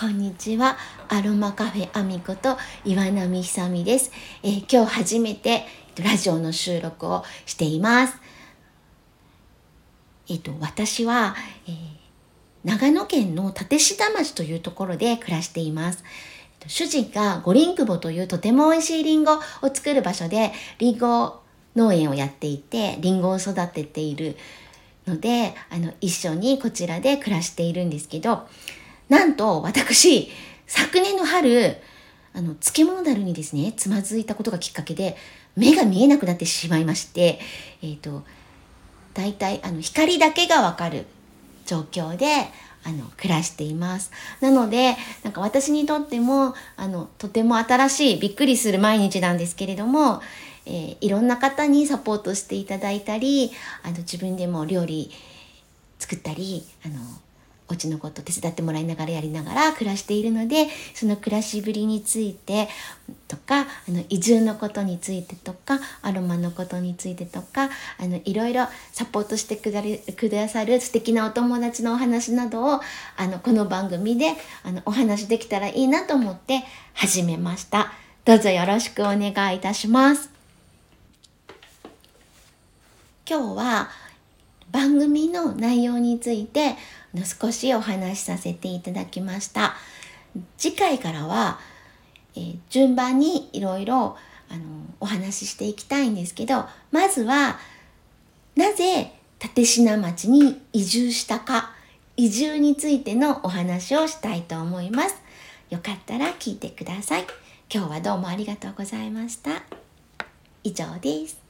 こんにちは。アロマカフェアミコと岩波久美です、えー、今日初めてラジオの収録をしています。えっ、ー、と、私は、えー、長野県の立志町というところで暮らしています。主人がゴリンクボというとても美味しいリンゴを作る場所でリンゴ農園をやっていてリンゴを育てているのであの一緒にこちらで暮らしているんですけどなんと私昨年の春あの漬物だるにですねつまずいたことがきっかけで目が見えなくなってしまいましてえっ、ー、と大体あの光だけがわかる状況であの暮らしています。なのでなんか私にとってもあのとても新しいびっくりする毎日なんですけれども、えー、いろんな方にサポートしていただいたりあの自分でも料理作ったりあのお家のこと手伝ってもらいながらやりながら暮らしているのでその暮らしぶりについてとかあの移住のことについてとかアロマのことについてとかあのいろいろサポートしてくだくださる素敵なお友達のお話などをあのこの番組であのお話できたらいいなと思って始めました。どうぞよろしくお願いいたします。今日は番組の内容について少しお話しさせていただきました。次回からは、えー、順番にいろいろお話ししていきたいんですけどまずはなぜ立科町に移住したか移住についてのお話をしたいと思います。よかったら聞いてください。今日はどうもありがとうございました。以上です。